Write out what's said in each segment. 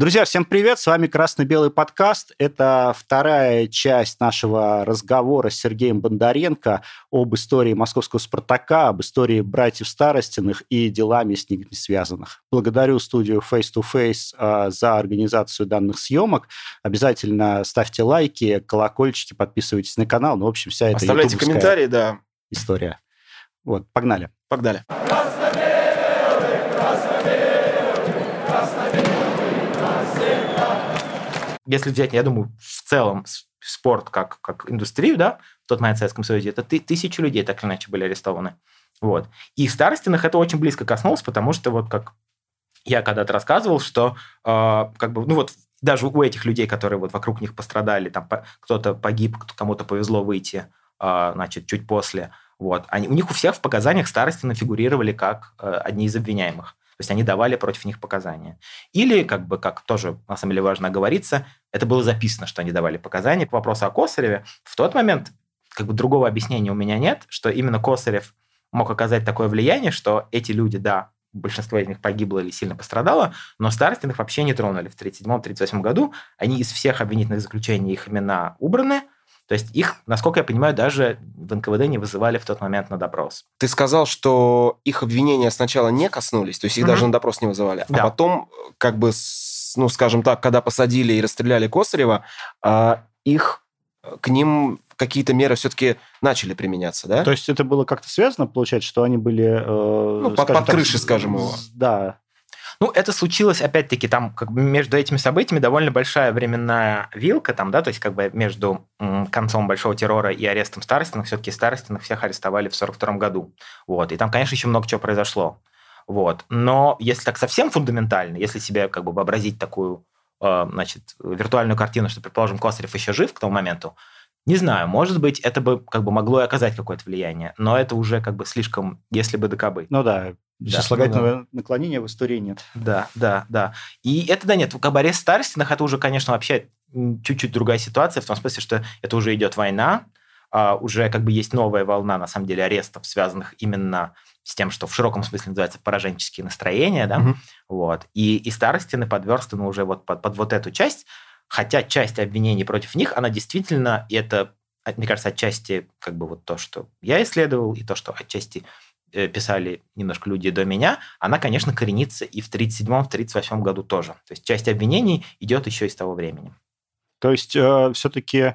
Друзья, всем привет! С вами «Красно-белый подкаст». Это вторая часть нашего разговора с Сергеем Бондаренко об истории московского «Спартака», об истории братьев Старостиных и делами с ними связанных. Благодарю студию Face to Face э, за организацию данных съемок. Обязательно ставьте лайки, колокольчики, подписывайтесь на канал. Ну, в общем, вся эта Оставляйте комментарии, да. История. Вот, погнали. Погнали. Если взять, я думаю, в целом спорт как, как индустрию, да, в тот момент в Советском Союзе, это ты, тысячи людей так или иначе были арестованы. Вот. И в Старостинах это очень близко коснулось, потому что вот как я когда-то рассказывал, что э, как бы, ну вот даже у этих людей, которые вот вокруг них пострадали, там по, кто-то погиб, кому-то повезло выйти, э, значит, чуть после, вот, они, у них у всех в показаниях Старостина фигурировали как э, одни из обвиняемых. То есть они давали против них показания. Или, как бы, как тоже на самом деле важно оговориться, это было записано, что они давали показания. К вопросу о Косареве, в тот момент как бы другого объяснения у меня нет, что именно Косарев мог оказать такое влияние, что эти люди, да, большинство из них погибло или сильно пострадало, но Старостиных вообще не тронули в 1937-1938 году. Они из всех обвинительных заключений, их имена убраны, то есть их, насколько я понимаю, даже в НКВД не вызывали в тот момент на допрос. Ты сказал, что их обвинения сначала не коснулись, то есть их угу. даже на допрос не вызывали, а да. а потом, как бы, ну, скажем так, когда посадили и расстреляли Косарева, а, их к ним какие-то меры все-таки начали применяться, да? То есть это было как-то связано, получается, что они были... Э, ну, под, под крышей, скажем его. Да, ну, это случилось, опять-таки, там как бы между этими событиями довольно большая временная вилка, там, да, то есть как бы между концом Большого террора и арестом Старостиных, все-таки Старостиных всех арестовали в 42 году. Вот. И там, конечно, еще много чего произошло. Вот. Но если так совсем фундаментально, если себе как бы вообразить такую э, значит, виртуальную картину, что, предположим, Косарев еще жив к тому моменту, не знаю, может быть, это бы как бы могло и оказать какое-то влияние, но это уже как бы слишком, если бы докобы. Ну да, да, сослагательного ну, наклонения в истории нет. Да, да, да. И это, да, нет, в кабаре старостинах это уже, конечно, вообще чуть-чуть другая ситуация, в том смысле, что это уже идет война, а уже как бы есть новая волна, на самом деле, арестов, связанных именно с тем, что в широком смысле называется пораженческие настроения, да, угу. вот. И, и старостины подверстаны уже вот под, под вот эту часть, хотя часть обвинений против них, она действительно, и это, мне кажется, отчасти как бы вот то, что я исследовал, и то, что отчасти писали немножко люди до меня, она, конечно, коренится и в 37-38 году тоже. То есть часть обвинений идет еще из того времени. То есть э, все-таки, э,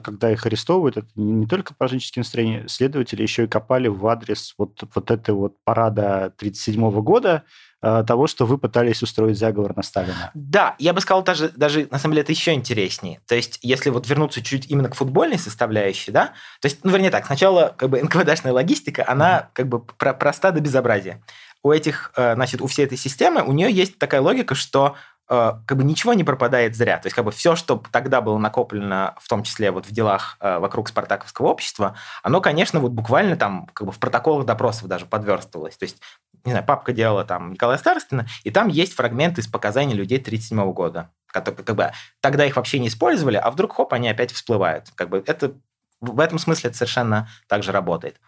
когда их арестовывают, это не, только пораженческие настроения, следователи еще и копали в адрес вот, вот этой вот парада 1937 года, Э, того, что вы пытались устроить заговор на Сталина. Да, я бы сказал даже, даже на самом деле это еще интереснее. То есть, если вот вернуться чуть именно к футбольной составляющей, да, то есть, ну, вернее так, сначала как бы НКВДшная логистика, она как бы про проста до безобразия. У этих, э, значит, у всей этой системы, у нее есть такая логика, что как бы ничего не пропадает зря. То есть как бы все, что тогда было накоплено, в том числе вот в делах вокруг спартаковского общества, оно, конечно, вот буквально там как бы в протоколах допросов даже подверстывалось. То есть не знаю, папка делала там Николая Старостина, и там есть фрагменты из показаний людей 37 года, которые как бы тогда их вообще не использовали, а вдруг хоп, они опять всплывают. Как бы это в этом смысле это совершенно так же работает.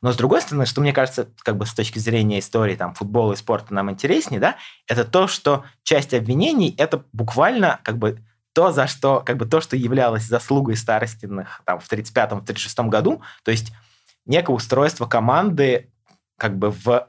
Но с другой стороны, что мне кажется, как бы с точки зрения истории там, футбола и спорта нам интереснее, да, это то, что часть обвинений это буквально как бы то, за что, как бы то, что являлось заслугой Старостиных там, в 1935-1936 году, то есть некое устройство команды как бы в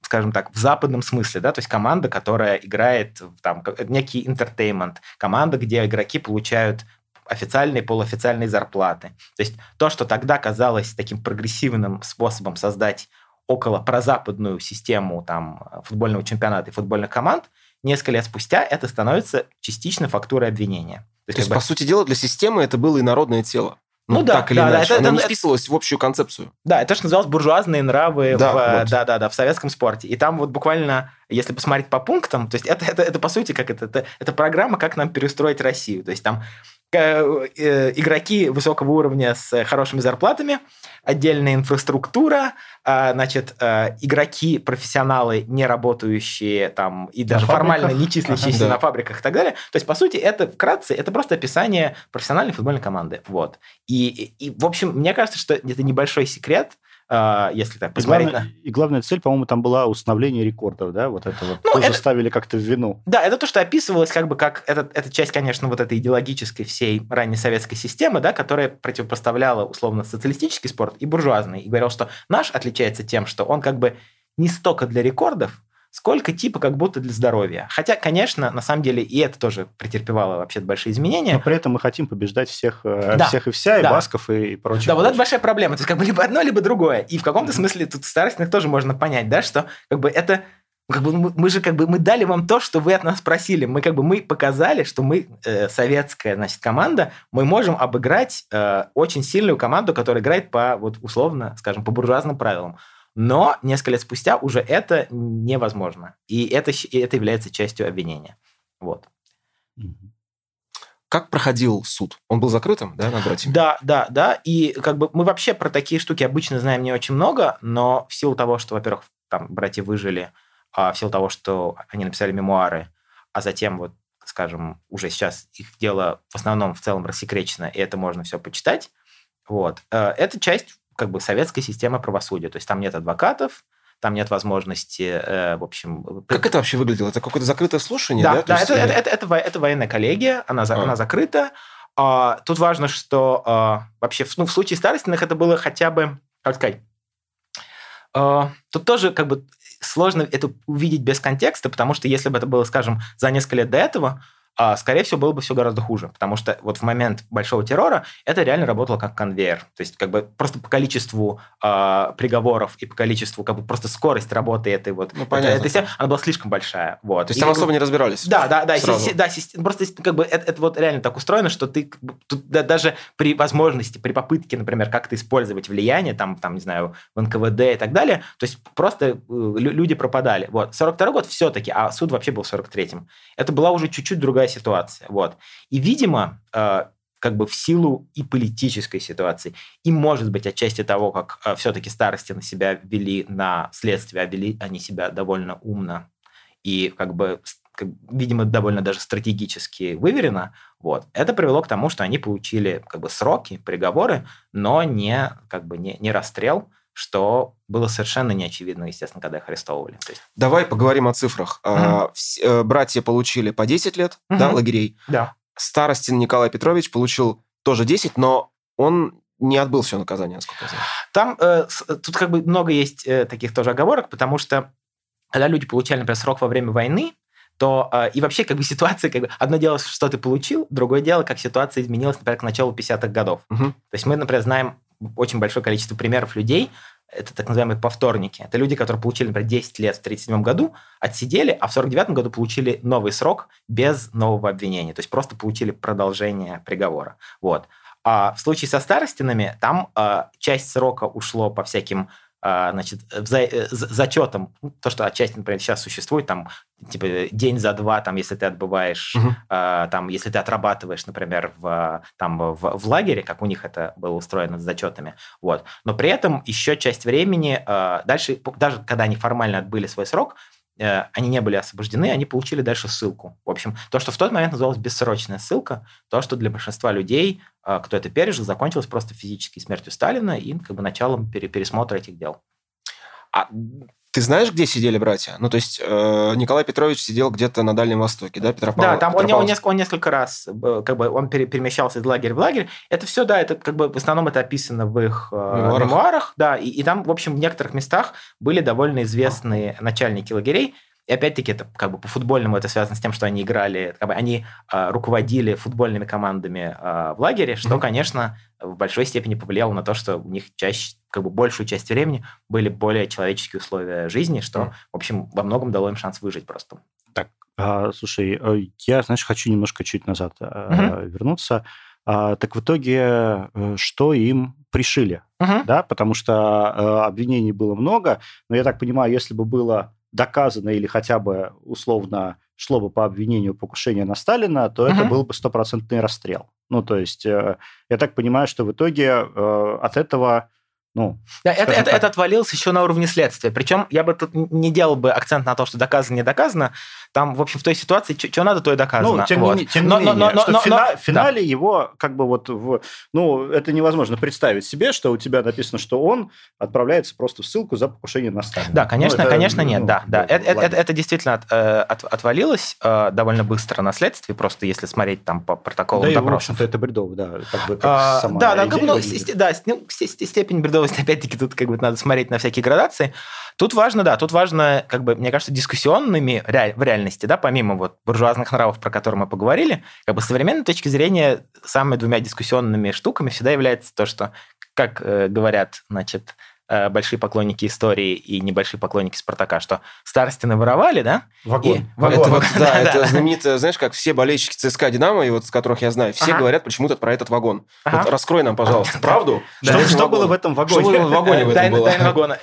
скажем так, в западном смысле, да, то есть команда, которая играет там некий интертеймент, команда, где игроки получают официальные, полуофициальные зарплаты. То есть то, что тогда казалось таким прогрессивным способом создать около прозападную систему там, футбольного чемпионата и футбольных команд, несколько лет спустя это становится частично фактурой обвинения. То есть, То есть бы... по сути дела, для системы это было инородное тело. Ну, ну да, так или да, иначе. Да, это, Она это, не вписывалась это, в общую концепцию. Да, это что называлось буржуазные нравы да, в, вот. да, да, да, в советском спорте. И там вот буквально, если посмотреть по пунктам, то есть это, это, это по сути как это, это, это программа, как нам перестроить Россию. То есть там Э, э, игроки высокого уровня с хорошими зарплатами, отдельная инфраструктура, а, значит, э, игроки, профессионалы, не работающие там и даже на формально не числящиеся ага, на фабриках и так далее. То есть, по сути, это вкратце, это просто описание профессиональной футбольной команды. Вот. И, и, в общем, мне кажется, что это небольшой секрет, э, если так посмотреть. И главная, и главная цель, по-моему, там была установление рекордов, да, вот это вот ну, тоже это... ставили как-то в вину. Да, это то, что описывалось как бы как, это, это часть, конечно, вот этой идеологической всей ранней советской системы, да, которая противопоставляла условно социалистический спорт и буржуазный, и говорил, что наш отличается тем, что он как бы не столько для рекордов, сколько типа как будто для здоровья. Хотя, конечно, на самом деле и это тоже претерпевало вообще большие изменения. Но при этом мы хотим побеждать всех, э, да. всех и вся, и да. Басков, и прочее. Да, вот это большая проблема. То есть как бы либо одно, либо другое. И в каком-то смысле тут старостных тоже можно понять, да, что как бы это как бы мы, мы же как бы мы дали вам то, что вы от нас просили. Мы как бы мы показали, что мы э, советская значит команда, мы можем обыграть э, очень сильную команду, которая играет по вот условно, скажем, по буржуазным правилам. Но несколько лет спустя уже это невозможно. И это, и это является частью обвинения. Вот. Как проходил суд? Он был закрытым, да, над братьями? Да, да, да. И как бы мы вообще про такие штуки обычно знаем не очень много, но в силу того, что, во-первых, там братья выжили, а в силу того, что они написали мемуары, а затем вот, скажем, уже сейчас их дело в основном в целом рассекречено, и это можно все почитать. Вот. Э, это часть как бы советской системы правосудия. То есть там нет адвокатов, там нет возможности, э, в общем... Как это вообще выглядело? Это какое-то закрытое слушание, да? Да, да есть... это, это, это, это, это военная коллегия, она, а. она закрыта. А, тут важно, что а, вообще ну, в случае старостных это было хотя бы, как сказать, а, тут тоже как бы сложно это увидеть без контекста, потому что если бы это было, скажем, за несколько лет до этого, скорее всего, было бы все гораздо хуже, потому что вот в момент большого террора это реально работало как конвейер. То есть как бы просто по количеству э, приговоров и по количеству, как бы просто скорость работы этой вот, ну, понятно. этой, этой, она была слишком большая. Вот. То есть и, там особо не разбирались? Да, да, да. Си, да си, просто как бы это, это вот реально так устроено, что ты тут, да, даже при возможности, при попытке, например, как-то использовать влияние, там, там, не знаю, в НКВД и так далее, то есть просто э, люди пропадали. Вот. 42 год все-таки, а суд вообще был в 43-м. Это была уже чуть-чуть другая другая ситуация. Вот. И, видимо, э, как бы в силу и политической ситуации, и, может быть, отчасти того, как э, все-таки старости на себя вели на следствие, а вели они себя довольно умно и как бы как, видимо, довольно даже стратегически выверено, вот, это привело к тому, что они получили как бы сроки, приговоры, но не, как бы не, не расстрел, что было совершенно неочевидно, естественно, когда их арестовывали. То есть... Давай поговорим о цифрах. Угу. Братья получили по 10 лет угу. да, лагерей. Да. Старостин Николай Петрович получил тоже 10, но он не отбыл все наказание, насколько я знаю. Там э, тут как бы много есть э, таких тоже оговорок, потому что когда люди получали, например, срок во время войны, то э, и вообще как бы ситуация, как бы одно дело, что ты получил, другое дело, как ситуация изменилась, например, к началу 50-х годов. Угу. То есть мы, например, знаем очень большое количество примеров людей, это так называемые повторники. Это люди, которые получили, например, 10 лет в 1937 году, отсидели, а в 1949 году получили новый срок без нового обвинения. То есть просто получили продолжение приговора. Вот. А в случае со старостинами там э, часть срока ушло по всяким а, значит, за, э, зачетом, ну, то, что отчасти, например, сейчас существует, там, типа, день за два, там, если ты отбываешь, угу. uh там, если ты отрабатываешь, например, в, там, в, в лагере, как у них это было устроено с зачетами, вот. Но при этом еще часть времени, а, дальше, даже когда они формально отбыли свой срок, Э, они не были освобождены, они получили дальше ссылку. В общем, то, что в тот момент называлось бессрочная ссылка, то, что для большинства людей, э, кто это пережил, закончилось просто физической смертью Сталина и как бы началом пересмотра этих дел. А ты знаешь, где сидели братья? Ну, то есть э, Николай Петрович сидел где-то на Дальнем Востоке, да, Петропавл? Да, там он, он, несколько, он несколько раз, э, как бы, он перемещался из лагеря в лагерь. Это все, да, это как бы в основном это описано в их э, мемуарах. мемуарах, да, и, и там, в общем, в некоторых местах были довольно известные начальники лагерей, и опять-таки, это как бы по футбольному это связано с тем, что они играли, как бы они э, руководили футбольными командами э, в лагере, что, mm-hmm. конечно, в большой степени повлияло на то, что у них чаще, как бы большую часть времени были более человеческие условия жизни, что, mm-hmm. в общем, во многом дало им шанс выжить просто. Так, а, слушай, э, я, знаешь, хочу немножко чуть назад mm-hmm. вернуться. А, так в итоге, э, что им пришили? Uh-huh. Да, потому что э, обвинений было много, но я так понимаю, если бы было доказано или хотя бы условно шло бы по обвинению покушения на Сталина, то uh-huh. это был бы стопроцентный расстрел. Ну, то есть, э, я так понимаю, что в итоге э, от этого Ну, да, это, это, это отвалилось еще на уровне следствия. Причем я бы тут не делал бы акцент на то, что доказано, не доказано. Там, в общем, в той ситуации, что надо, то и доказано. Ну, тем, вот. не, тем но, не менее, но, но, что но, в, фина, в финале да. его как бы вот... В, ну, это невозможно представить себе, что у тебя написано, что он отправляется просто в ссылку за покушение на Сталина. Да, конечно, ну, это, конечно, нет, ну, да. да. Это, это, это, это действительно от, э, от, отвалилось э, довольно быстро на следствии, просто если смотреть там по протоколу да допросов. в общем-то, это бредово, да. Как бы, как а, да, да, как, ну, да, ну, степень бредовости, опять-таки, тут как бы надо смотреть на всякие градации. Тут важно, да, тут важно, как бы, мне кажется, дискуссионными в реальности, да, помимо вот буржуазных нравов, про которые мы поговорили, как бы с современной точки зрения самыми двумя дискуссионными штуками всегда является то, что, как э, говорят, значит, большие поклонники истории и небольшие поклонники Спартака, что Старостины воровали, да? Вагон. И... Вагон. Это, вот, да, это знаменитое, знаешь, как все болельщики ЦСКА «Динамо», и вот с которых я знаю, все ага. говорят почему-то про этот вагон. Ага. Вот раскрой нам, пожалуйста, правду. Что, что было в этом вагоне? Что было в вагоне в этом было? вагона.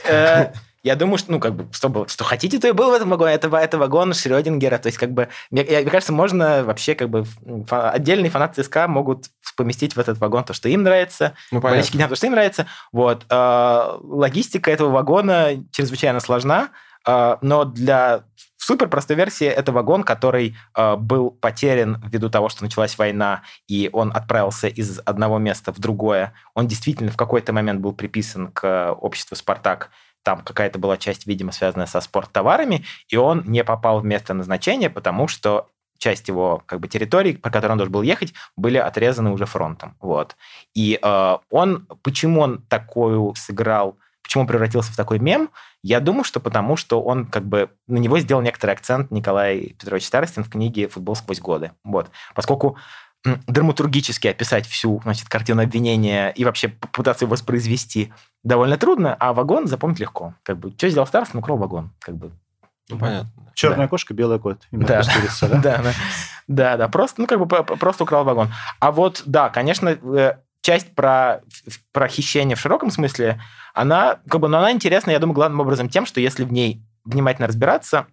Э, я думаю, что, ну, как бы, что, было, что хотите, то и было в этом вагоне. Это, это вагон Шрёдингера. То есть, как бы, мне, мне кажется, можно вообще, как бы, фа- отдельные фанаты ЦСКА могут поместить в этот вагон то, что им нравится, ну, болельщики то, что им нравится. Вот. Э, логистика этого вагона чрезвычайно сложна, э, но для супер простой версии это вагон, который э, был потерян ввиду того, что началась война, и он отправился из одного места в другое. Он действительно в какой-то момент был приписан к обществу «Спартак», там какая-то была часть, видимо, связанная со спорттоварами, и он не попал в место назначения, потому что часть его как бы территорий, по которой он должен был ехать, были отрезаны уже фронтом. Вот. И э, он, почему он такую сыграл, почему он превратился в такой мем, я думаю, что потому, что он как бы на него сделал некоторый акцент Николай Петрович Старостин в книге «Футбол сквозь годы». Вот. Поскольку драматургически описать всю значит, картину обвинения и вообще попытаться его воспроизвести довольно трудно, а вагон запомнить легко. Как бы, что сделал Старостин? Украл вагон. Как бы. Ну, понятно. Черная да. кошка, белый кот. Да. да? да, да. Да, да, просто, ну, как бы просто украл вагон. А вот, да, конечно, э, часть про, про хищение в широком смысле, она, как бы, но она интересна, я думаю, главным образом тем, что если в ней внимательно разбираться,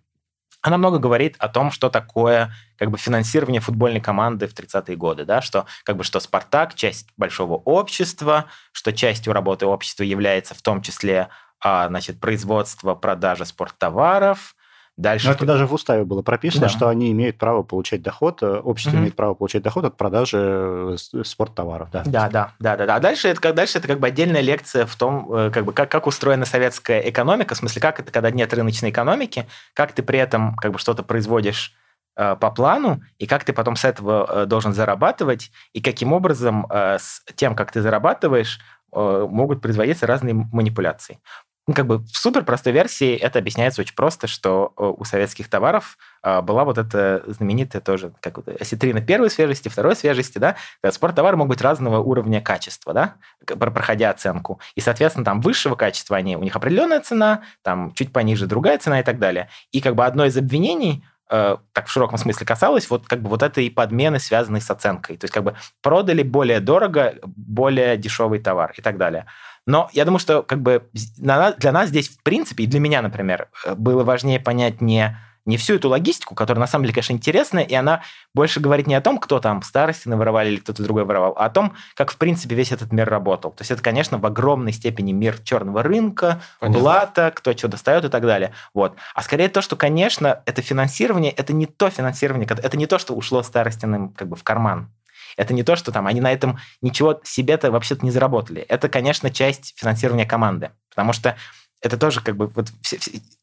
она много говорит о том, что такое как бы финансирование футбольной команды в 30-е годы, да, что как бы что Спартак часть большого общества, что частью работы общества является в том числе а, значит, производство, продажа спорттоваров, Дальше... Но это даже в уставе было прописано, да. что они имеют право получать доход, э, общество угу. имеет право получать доход от продажи э, спорттоваров. Да, да, да, да, да. да. А дальше это, как, дальше это как бы отдельная лекция в том, э, как, бы, как, как устроена советская экономика, в смысле, как это, когда нет рыночной экономики, как ты при этом как бы что-то производишь по плану, и как ты потом с этого должен зарабатывать, и каким образом с тем, как ты зарабатываешь, могут производиться разные манипуляции ну, как бы в супер простой версии это объясняется очень просто, что э, у советских товаров а, была вот эта знаменитая тоже как вот, осетрина первой свежести, второй свежести, да, спорттовары могут быть разного уровня качества, да, проходя оценку. И, соответственно, там высшего качества они, у них определенная цена, там чуть пониже другая цена и так далее. И как бы одно из обвинений э, так в широком смысле касалось вот как бы вот этой подмены, связанной с оценкой. То есть как бы продали более дорого, более дешевый товар и так далее. Но я думаю, что как бы для нас здесь, в принципе, и для меня, например, э, было важнее понять не не всю эту логистику, которая на самом деле, конечно, интересная, и она больше говорит не о том, кто там старости наворовали или кто-то другой воровал, а о том, как, в принципе, весь этот мир работал. То есть это, конечно, в огромной степени мир черного рынка, Понятно. блата, кто что достает и так далее. Вот. А скорее то, что, конечно, это финансирование, это не то финансирование, это не то, что ушло старостиным как бы в карман. Это не то, что там они на этом ничего себе-то вообще-то не заработали. Это, конечно, часть финансирования команды, потому что это тоже как бы вот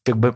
как бы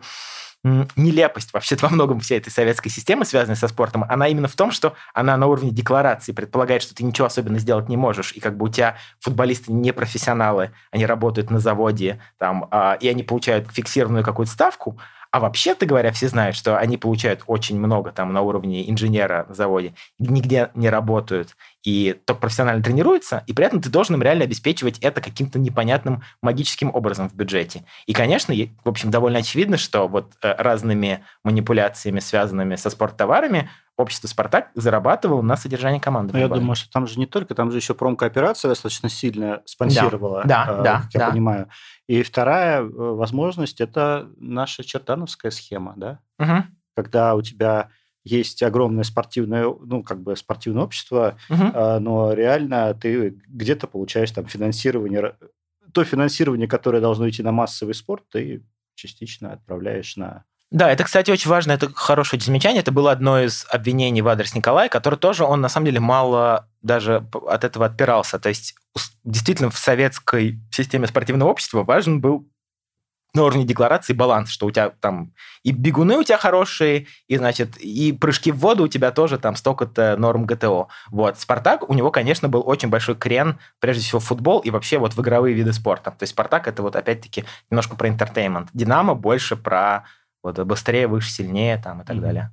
нелепость вообще во многом всей этой советской системы, связанной со спортом, она именно в том, что она на уровне декларации предполагает, что ты ничего особенно сделать не можешь, и как бы у тебя футболисты не профессионалы, они работают на заводе, там, а, и они получают фиксированную какую-то ставку, а вообще-то говоря, все знают, что они получают очень много там на уровне инженера на заводе, нигде не работают и только профессионально тренируются, и при этом ты должен им реально обеспечивать это каким-то непонятным магическим образом в бюджете. И, конечно, в общем, довольно очевидно, что вот э, разными манипуляциями, связанными со спорттоварами, общество «Спартак» зарабатывало на содержании команды. Ну, я думаю, что там же не только, там же еще промкооперация достаточно сильно спонсировала, да, да, э, да, я да. понимаю. И вторая э, возможность – это наша чертановская схема, да? Угу. Когда у тебя есть огромное спортивное, ну, как бы спортивное общество, угу. но реально ты где-то получаешь там финансирование то финансирование, которое должно идти на массовый спорт, ты частично отправляешь на да, это, кстати, очень важно, это хорошее замечание. Это было одно из обвинений в адрес Николая, который тоже, он на самом деле мало даже от этого отпирался. То есть действительно в советской системе спортивного общества важен был на уровне декларации баланс, что у тебя там и бегуны у тебя хорошие, и, значит, и прыжки в воду у тебя тоже там столько-то норм ГТО. Вот. Спартак, у него, конечно, был очень большой крен, прежде всего, в футбол и вообще вот в игровые виды спорта. То есть Спартак это вот опять-таки немножко про интертеймент. Динамо больше про вот быстрее, выше, сильнее там и так mm-hmm. далее.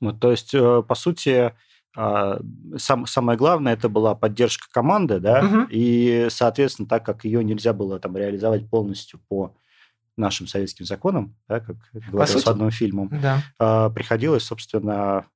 Вот, то есть, э, по сути, а, сам, самое главное это была поддержка команды, да, угу. и, соответственно, так как ее нельзя было там реализовать полностью по нашим советским законам, да, как говорилось в одном фильме, да. А, приходилось, собственно,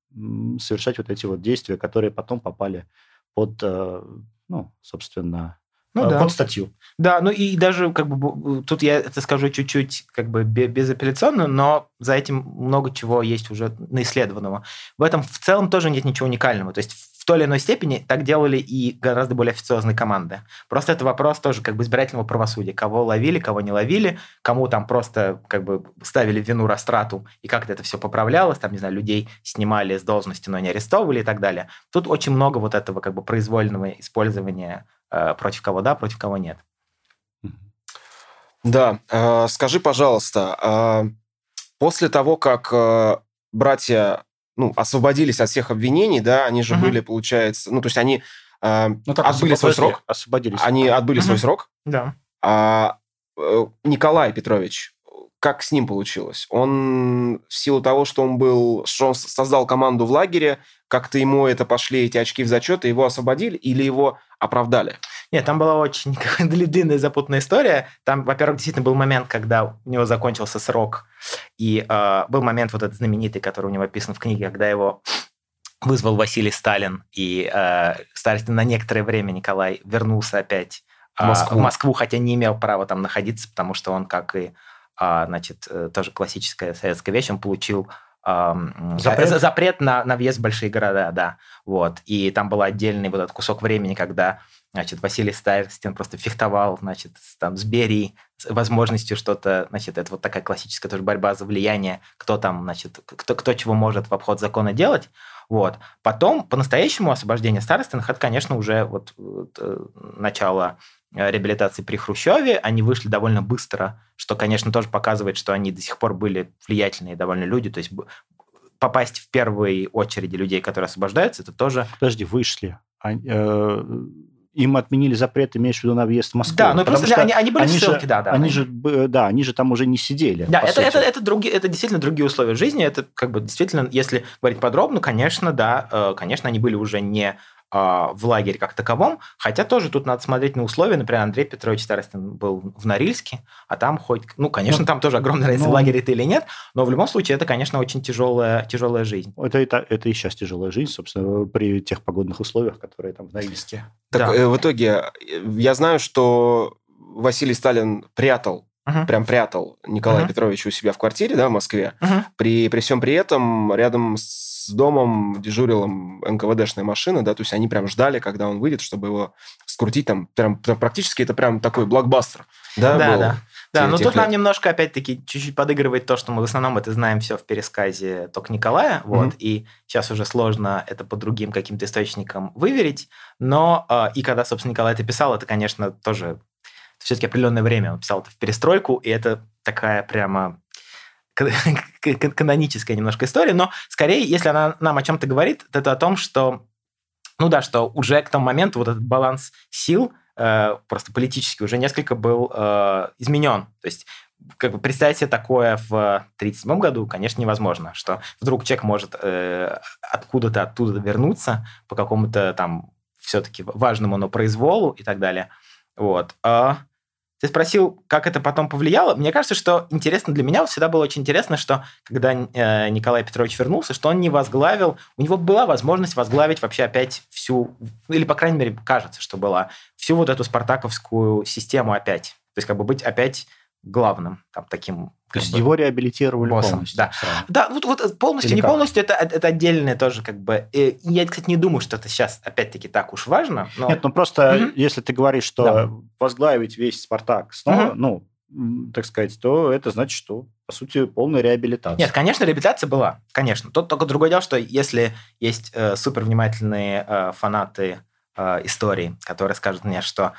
совершать вот эти вот действия, которые потом попали под, э, ну, собственно, ну, э, да. под статью. Да, ну и даже как бы тут я это скажу чуть-чуть как бы безапелляционно, но за этим много чего есть уже наисследованного. В этом в целом тоже нет ничего уникального. То есть в той или иной степени так делали и гораздо более официозные команды. Просто это вопрос тоже как бы избирательного правосудия. Кого ловили, кого не ловили, кому там просто как бы ставили вину растрату и как-то это все поправлялось, там, не знаю, людей снимали с должности, но не арестовывали и так далее. Тут очень много вот этого как бы произвольного использования э, против кого да, против кого нет. Да, э, скажи, пожалуйста, э, после того, как э, братья ну, освободились от всех обвинений, да, они же угу. были, получается, ну, то есть они э, ну, так, отбыли свой срок. Освободились. Они отбыли угу. свой срок. Да. А э, Николай Петрович, как с ним получилось? Он в силу того, что он был, что он создал команду в лагере, как-то ему это пошли эти очки в зачет, и его освободили или его оправдали? Нет, там была очень длинная запутанная история. Там, во-первых, действительно был момент, когда у него закончился срок, и э, был момент вот этот знаменитый, который у него описан в книге, когда его вызвал Василий Сталин, и э, на некоторое время Николай вернулся опять э, в, Москву. в Москву, хотя не имел права там находиться, потому что он, как и, э, значит, э, тоже классическая советская вещь, он получил запрет, запрет на, на въезд в большие города, да. Вот. И там был отдельный вот этот кусок времени, когда Значит, Василий Старостин просто фехтовал, значит, там, с Берией, с возможностью что-то, значит, это вот такая классическая тоже борьба за влияние, кто там, значит, кто, кто чего может в обход закона делать. Вот. Потом, по-настоящему, освобождение Старостиных, это, конечно, уже вот, э, начало э, реабилитации при Хрущеве. Они вышли довольно быстро, что, конечно, тоже показывает, что они до сих пор были влиятельные довольно люди. То есть попасть в первые очереди людей, которые освобождаются, это тоже... Подожди, вышли. Они, э, им отменили запрет, имеешь в виду на въезд в Москву. Да, ну просто они, они были они в ссылке, же, да, да. Они же, да, они же там уже не сидели. Да, это, это, это, другие, это действительно другие условия жизни. Это как бы действительно, если говорить подробно, конечно, да, э, конечно, они были уже не а, в лагере как таковом, хотя тоже тут надо смотреть на условия. Например, Андрей Петрович Старостин был в Норильске, а там хоть, ну, конечно, ну, там тоже огромная разница, ну, в лагере ты или нет, но в любом случае это, конечно, очень тяжелая, тяжелая жизнь. Это, это, это и сейчас тяжелая жизнь, собственно, при тех погодных условиях, которые там в Норильске. Так да. Э, в итоге я знаю, что Василий Сталин прятал Uh-huh. Прям прятал Николая uh-huh. Петровича у себя в квартире, да, в Москве. Uh-huh. При, при всем при этом рядом с домом дежурила НКВДшная машина, да, то есть они прям ждали, когда он выйдет, чтобы его скрутить там, прям, прям практически это прям такой блокбастер, да, да, был. да. Да, но тут лет. нам немножко, опять-таки, чуть-чуть подыгрывает то, что мы в основном это знаем все в пересказе только Николая, вот, mm-hmm. и сейчас уже сложно это по другим каким-то источникам выверить, но э, и когда, собственно, Николай это писал, это, конечно, тоже все-таки определенное время он писал это в перестройку, и это такая прямо каноническая немножко история, но скорее, если она нам о чем-то говорит, это о том, что, ну да, что уже к тому моменту вот этот баланс сил э, просто политически уже несколько был э, изменен. То есть как бы представить себе такое в 1937 году, конечно, невозможно, что вдруг человек может э, откуда-то оттуда вернуться по какому-то там все-таки важному, но произволу и так далее. Вот. А ты спросил, как это потом повлияло. Мне кажется, что интересно для меня всегда было очень интересно, что когда э, Николай Петрович вернулся, что он не возглавил, у него была возможность возглавить вообще опять всю, или, по крайней мере, кажется, что была, всю вот эту спартаковскую систему опять. То есть как бы быть опять главным там таким то есть его реабилитировали боссом, полностью? Да, да вот, вот полностью, Или не как? полностью, это, это отдельное тоже как бы... Я, кстати, не думаю, что это сейчас опять-таки так уж важно. Но... Нет, ну просто угу. если ты говоришь, что да. возглавить весь «Спартак» снова, угу. ну, так сказать, то это значит, что, по сути, полная реабилитация. Нет, конечно, реабилитация была, конечно. Тут только другое дело, что если есть э, супер внимательные э, фанаты э, истории, которые скажут мне, что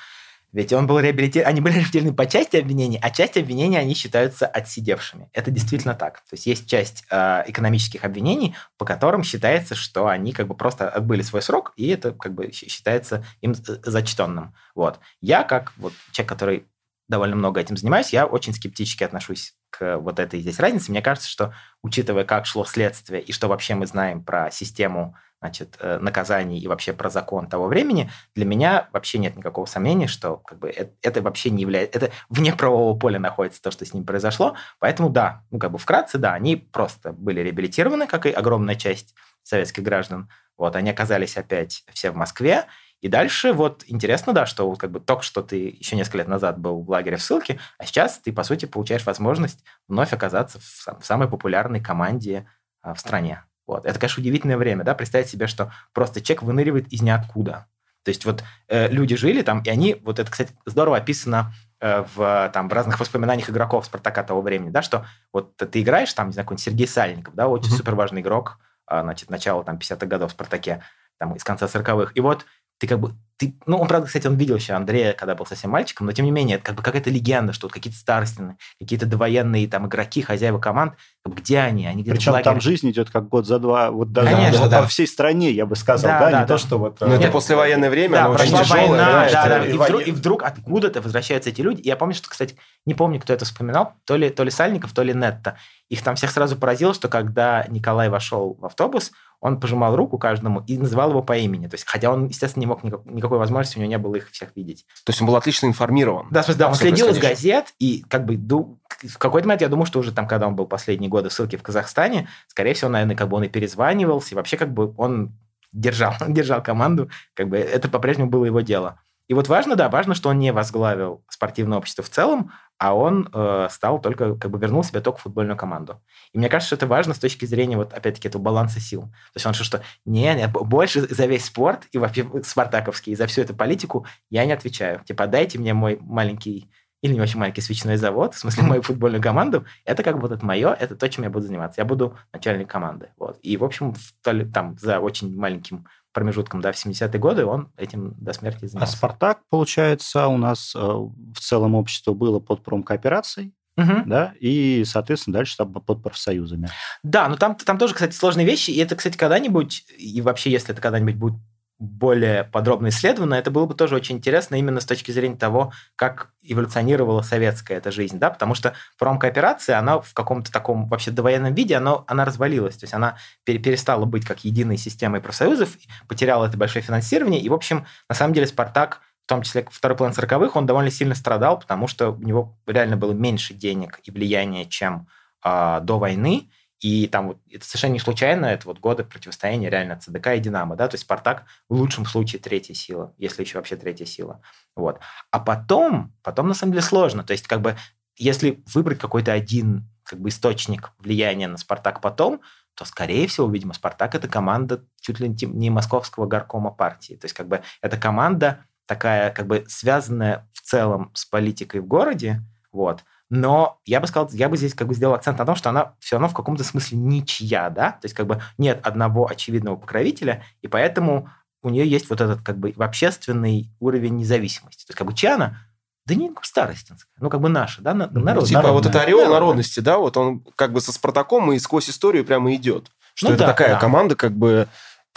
ведь он был реабилитирован, они были реабилитированы по части обвинений, а часть обвинений они считаются отсидевшими. Это действительно так. То есть есть часть э, экономических обвинений, по которым считается, что они как бы просто отбыли свой срок, и это как бы считается им зачтенным. Вот. Я, как вот человек, который довольно много этим занимаюсь, я очень скептически отношусь к вот этой здесь разнице. Мне кажется, что учитывая, как шло следствие и что вообще мы знаем про систему значит, э, наказаний и вообще про закон того времени, для меня вообще нет никакого сомнения, что как бы, это, это вообще не является... Это вне правового поля находится то, что с ним произошло. Поэтому да, ну как бы вкратце, да, они просто были реабилитированы, как и огромная часть советских граждан. Вот, они оказались опять все в Москве, и дальше вот интересно, да, что как бы только что ты еще несколько лет назад был в лагере в ссылке, а сейчас ты, по сути, получаешь возможность вновь оказаться в, в самой популярной команде а, в стране. Вот. Это, конечно, удивительное время, да, представить себе, что просто человек выныривает из ниоткуда. То есть вот э, люди жили там, и они, вот это, кстати, здорово описано э, в, там, в разных воспоминаниях игроков Спартака того времени, да, что вот ты играешь, там, не знаю, какой-нибудь Сергей Сальников, да, очень mm-hmm. супер важный игрок, э, значит, начала там 50-х годов в Спартаке, там, из конца 40-х. И вот ты как бы ты, ну, он, правда, кстати, он видел еще Андрея, когда был совсем мальчиком, но тем не менее, это как бы какая-то легенда, что вот какие-то старостины, какие-то довоенные там игроки, хозяева команд, как бы, где они? они Причем там жизнь идет как год за два, вот даже Конечно, да. по всей стране, я бы сказал, да, да, да не да. то, что вот... Ну, это послевоенное время, да, оно очень тяжелое. Война, да, да, да. И, и, вдруг, и вдруг откуда-то возвращаются эти люди. Я помню, что, кстати, не помню, кто это вспоминал, то ли, то ли Сальников, то ли Нетта. Их там всех сразу поразило, что когда Николай вошел в автобус, он пожимал руку каждому и называл его по имени. То есть, хотя он, естественно, не мог никак, никакой возможности, у него не было их всех видеть. То есть он был отлично информирован. Да, смысле, да, он следил из газет, и как бы ду, в какой-то момент я думаю, что уже там, когда он был последние годы в ссылке в Казахстане, скорее всего, наверное, как бы он и перезванивался, и вообще как бы он держал, держал команду, как бы это по-прежнему было его дело. И вот важно, да, важно, что он не возглавил спортивное общество в целом, а он э, стал только, как бы вернул себе только футбольную команду. И мне кажется, что это важно с точки зрения, вот опять-таки, этого баланса сил. То есть он что, что не, не, больше за весь спорт и вообще спартаковский, и за всю эту политику я не отвечаю. Типа, дайте мне мой маленький или не очень маленький свечной завод, в смысле мою футбольную команду, это как бы вот это мое, это то, чем я буду заниматься. Я буду начальник команды. Вот. И, в общем, в, там за очень маленьким промежутком, да, в 70-е годы он этим до смерти занимался. А «Спартак», получается, у нас э, в целом общество было под промкооперацией, Угу. Да, и, соответственно, дальше там под профсоюзами. Да, но там, там тоже, кстати, сложные вещи. И это, кстати, когда-нибудь, и вообще, если это когда-нибудь будет более подробно исследовано, это было бы тоже очень интересно именно с точки зрения того, как эволюционировала советская эта жизнь, да, потому что промкооперация, она в каком-то таком вообще довоенном виде, она, она развалилась, то есть она перестала быть как единой системой профсоюзов, потеряла это большое финансирование, и, в общем, на самом деле «Спартак» в том числе второй план 40-х, он довольно сильно страдал, потому что у него реально было меньше денег и влияния, чем э, до войны, и там вот это совершенно не случайно, это вот годы противостояния реально ЦДК и Динамо, да, то есть Спартак в лучшем случае третья сила, если еще вообще третья сила. Вот. А потом, потом на самом деле сложно, то есть как бы если выбрать какой-то один как бы источник влияния на Спартак потом, то, скорее всего, видимо, Спартак это команда чуть ли не московского горкома партии. То есть, как бы, это команда такая, как бы, связанная в целом с политикой в городе, вот, но я бы сказал, я бы здесь как бы сделал акцент на том, что она все равно в каком-то смысле ничья, да, то есть как бы нет одного очевидного покровителя, и поэтому у нее есть вот этот как бы общественный уровень независимости. То есть как бы Чана, да не старостинская, ну как бы наша, да, народ. Ну, типа народная. вот это орел народности, да, вот он как бы со Спартаком и сквозь историю прямо идет. Что ну, это да, такая да. команда как бы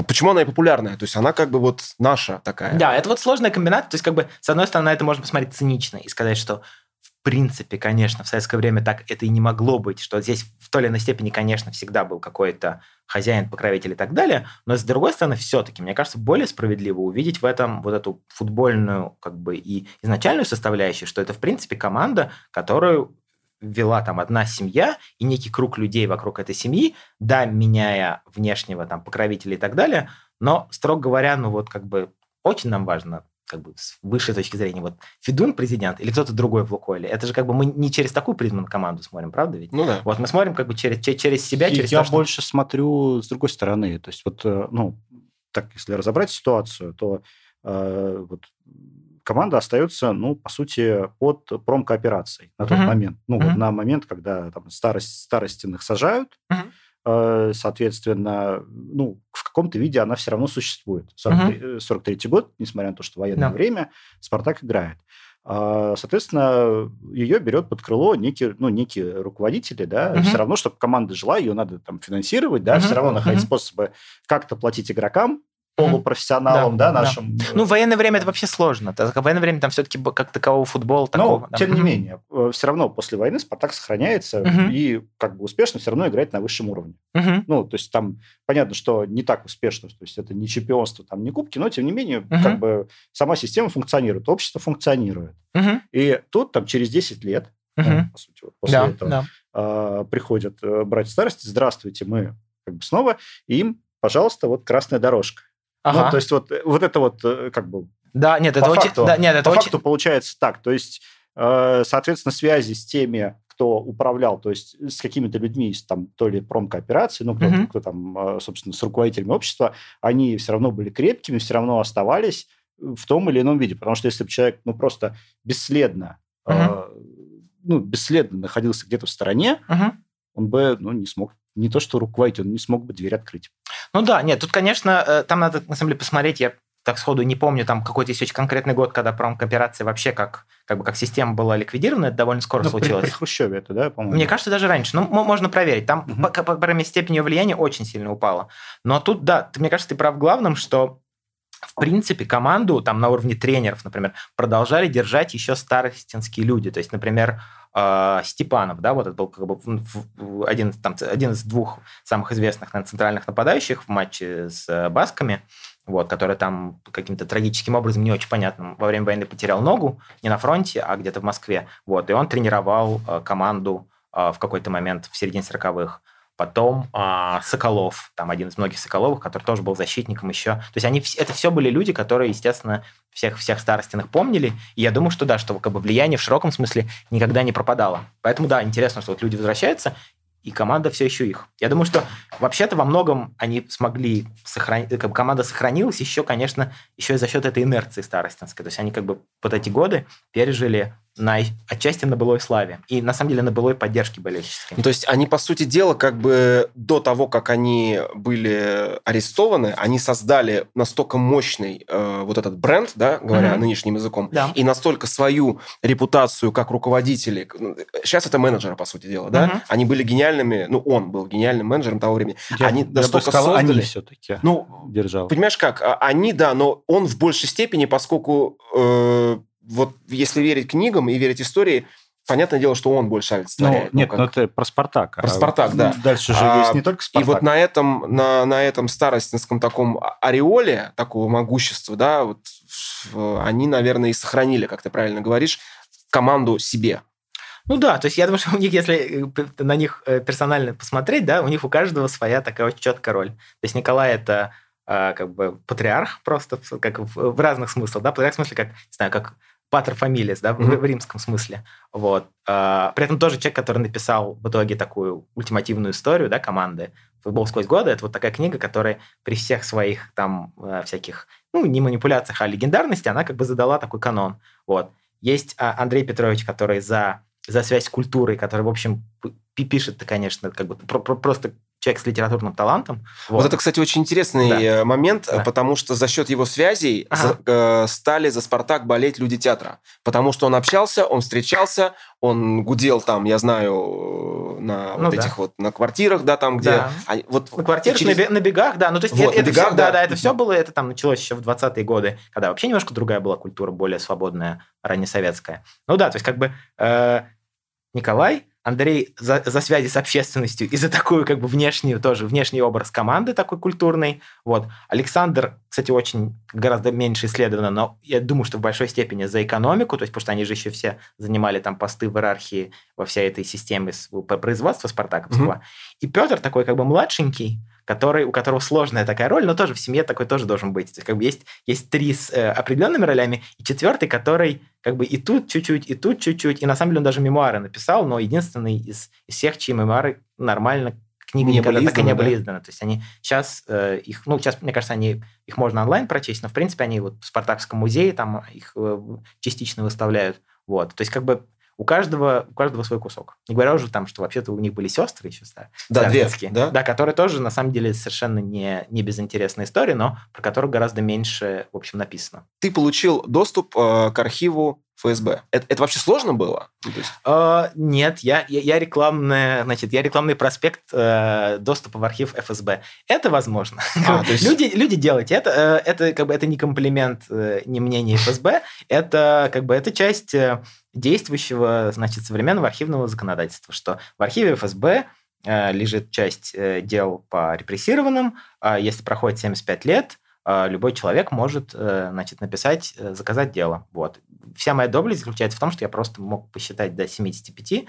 Почему она и популярная? То есть она как бы вот наша такая. Да, это вот сложная комбинация. То есть как бы с одной стороны это можно посмотреть цинично и сказать, что принципе, конечно, в советское время так это и не могло быть, что здесь в той или иной степени, конечно, всегда был какой-то хозяин, покровитель и так далее, но с другой стороны, все-таки, мне кажется, более справедливо увидеть в этом вот эту футбольную как бы и изначальную составляющую, что это, в принципе, команда, которую вела там одна семья и некий круг людей вокруг этой семьи, да, меняя внешнего там покровителя и так далее, но, строго говоря, ну вот как бы очень нам важно как бы с высшей точки зрения, вот Федун президент или кто-то другой в Лукойле. Это же как бы мы не через такую призму на команду смотрим, правда ведь? Ну да. Вот мы смотрим как бы через, через себя, через Я то, больше что... смотрю с другой стороны. То есть вот, э, ну, так, если разобрать ситуацию, то э, вот команда остается, ну, по сути, под промкооперацией на тот uh-huh. момент. Ну, uh-huh. вот на момент, когда там старость, старостиных сажают, uh-huh. Соответственно, ну, в каком-то виде она все равно существует. 43, uh-huh. 43 год, несмотря на то, что военное yeah. время, Спартак играет. А, соответственно, ее берет под крыло некие, ну, некие руководители, да, uh-huh. все равно, чтобы команда жила, ее надо там финансировать, да, uh-huh. все равно находить uh-huh. способы как-то платить игрокам, полупрофессионалом, да, да, нашим. Да. Ну, в военное время это вообще сложно. В военное время там все-таки как такового футбола такого. Но, да. тем не менее, э, все равно после войны Спартак сохраняется угу. и как бы успешно все равно играет на высшем уровне. Угу. Ну, то есть там понятно, что не так успешно, то есть это не чемпионство, там не кубки, но тем не менее, угу. как бы сама система функционирует, общество функционирует. Угу. И тут там через 10 лет, угу. ну, по сути, вот после да, этого да. э, приходят э, братья старости, здравствуйте, мы как бы снова, и им, пожалуйста, вот красная дорожка. Ну, ага. Ну, то есть вот, вот это вот э, как бы... Да, нет, это очень... да, нет, это по очень... факту получается так. То есть, э, соответственно, связи с теми, кто управлял, то есть с какими-то людьми из там то ли промкооперации, ну, кто, mm-hmm. кто там, э, собственно, с руководителями общества, они все равно были крепкими, все равно оставались в том или ином виде. Потому что если бы человек, ну, просто бесследно, mm-hmm. э, ну, бесследно находился где-то в стороне, mm-hmm. он бы, ну, не смог не то что руководить, он не смог бы дверь открыть. Ну да, нет, тут, конечно, э, там надо, на самом деле, посмотреть, я так сходу не помню, там какой-то есть очень конкретный год, когда промкооперация вообще как, как бы как система была ликвидирована, это довольно скоро ну, случилось. При, при Хрущеве это, да, по-моему? Мне кажется, даже раньше. Ну, можно проверить. Там, угу. по, по, по, степень ее влияния очень сильно упала. Но тут, да, ты, мне кажется, ты прав в главном, что в принципе, команду там на уровне тренеров, например, продолжали держать еще старостинские люди. То есть, например, э, Степанов, да, вот это был как бы один, там, один из двух самых известных наверное, центральных нападающих в матче с э, Басками, вот, который там каким-то трагическим образом, не очень понятным, во время войны потерял ногу, не на фронте, а где-то в Москве. Вот, и он тренировал э, команду э, в какой-то момент в середине 40-х. Потом а, Соколов, там один из многих Соколовых, который тоже был защитником еще. То есть они, это все были люди, которые, естественно, всех, всех старостиных помнили. И я думаю, что да, что как бы влияние в широком смысле никогда не пропадало. Поэтому да, интересно, что вот люди возвращаются, и команда все еще их. Я думаю, что вообще-то во многом они смогли сохранить, как бы команда сохранилась еще, конечно, еще и за счет этой инерции старостинской. То есть они как бы под эти годы пережили на, отчасти на былой славе. И на самом деле на былой поддержке болельщической. Ну, то есть они, по сути дела, как бы до того, как они были арестованы, они создали настолько мощный э, вот этот бренд, да, говоря mm-hmm. нынешним языком, да. и настолько свою репутацию как руководители. Сейчас это менеджеры, по сути дела, да? Mm-hmm. Они были гениальными, ну, он был гениальным менеджером того времени. Я, они я настолько сказал, создали... они все-таки ну, держал. Понимаешь как? А, они, да, но он в большей степени, поскольку э, вот если верить книгам и верить истории, понятное дело, что он больше олицетворяет. Ну, нет, ну, как... ну это про Спартак. Про а Спартак, да. Дальше же а, есть не только Спартак. И вот на этом, на, на этом старостинском таком ореоле, такого могущества, да, вот они, наверное, и сохранили, как ты правильно говоришь, команду себе. Ну да, то есть я думаю, что у них, если э, на них э, персонально посмотреть, да, у них у каждого своя такая очень четкая роль. То есть Николай это э, как бы патриарх просто, как в, в разных смыслах, да, патриарх в смысле как, не знаю, как патер фамилис, да, mm-hmm. в, в римском смысле. Вот. А, при этом тоже человек, который написал в итоге такую ультимативную историю, да, команды «Футбол сквозь годы». Это вот такая книга, которая при всех своих там э, всяких, ну, не манипуляциях, а легендарности, она как бы задала такой канон. Вот. Есть а, Андрей Петрович, который за, за связь с культурой, который, в общем, пишет, конечно, как бы про, про, просто человек с литературным талантом. Вот, вот это, кстати, очень интересный да. Э, момент, да. потому что за счет его связей ага. за, э, стали за «Спартак» болеть люди театра. Потому что он общался, он встречался, он гудел там, я знаю, на ну, вот да. этих вот, на квартирах, да, там, где... Да. Они, вот, на квартирах, через... на бегах, да. Ну, то есть вот, это, это бегах, все, да, да, это все было, это там началось еще в 20-е годы, когда вообще немножко другая была культура, более свободная, раннесоветская. Ну да, то есть как бы э, Николай Андрей за, за связи с общественностью и за такую как бы внешнюю тоже, внешний образ команды такой культурной. Вот. Александр, кстати, очень гораздо меньше исследовано, но я думаю, что в большой степени за экономику, то есть потому что они же еще все занимали там посты в иерархии во всей этой системе производства спартаковского. Mm-hmm. И Петр такой как бы младшенький, который, у которого сложная такая роль, но тоже в семье такой тоже должен быть. То есть, как бы есть, есть три с э, определенными ролями, и четвертый, который как бы и тут чуть-чуть, и тут чуть-чуть, и на самом деле он даже мемуары написал, но единственный из, из всех, чьи мемуары нормально книга не никогда так и не были да? изданы. То есть они сейчас э, их, ну, сейчас, мне кажется, они их можно онлайн прочесть, но, в принципе, они вот в Спартакском музее там их э, частично выставляют. Вот. То есть, как бы у каждого, у каждого свой кусок. Не говоря уже там, что вообще-то у них были сестры еще да, две, да? да, которые тоже, на самом деле, совершенно не, не безинтересная история, но про которую гораздо меньше, в общем, написано. Ты получил доступ э, к архиву ФСБ. Это, это вообще сложно было? Ну, есть... uh, нет, я, я, я, рекламный, значит, я рекламный проспект э, доступа в архив ФСБ. Это возможно. А, есть... люди, люди делайте. Это, э, это, как бы, это не комплимент, э, не мнение ФСБ. Это, как бы, это часть э, действующего, значит, современного архивного законодательства, что в архиве ФСБ э, лежит часть э, дел по репрессированным. Э, если проходит 75 лет, э, любой человек может значит, написать, заказать дело. Вот вся моя доблесть заключается в том, что я просто мог посчитать до 75,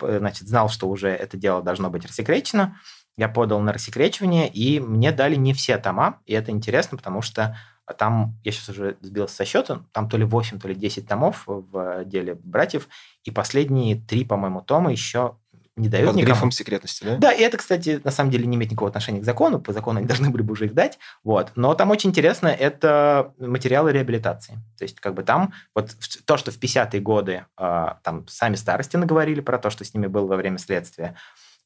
значит, знал, что уже это дело должно быть рассекречено. Я подал на рассекречивание, и мне дали не все тома, и это интересно, потому что там, я сейчас уже сбился со счета, там то ли 8, то ли 10 томов в деле братьев, и последние три, по-моему, тома еще не дают Под никому. грифом секретности, да? Да, и это, кстати, на самом деле не имеет никакого отношения к закону, по закону они должны были бы уже их дать, вот. Но там очень интересно, это материалы реабилитации. То есть, как бы там, вот то, что в 50-е годы э, там сами старости наговорили про то, что с ними было во время следствия,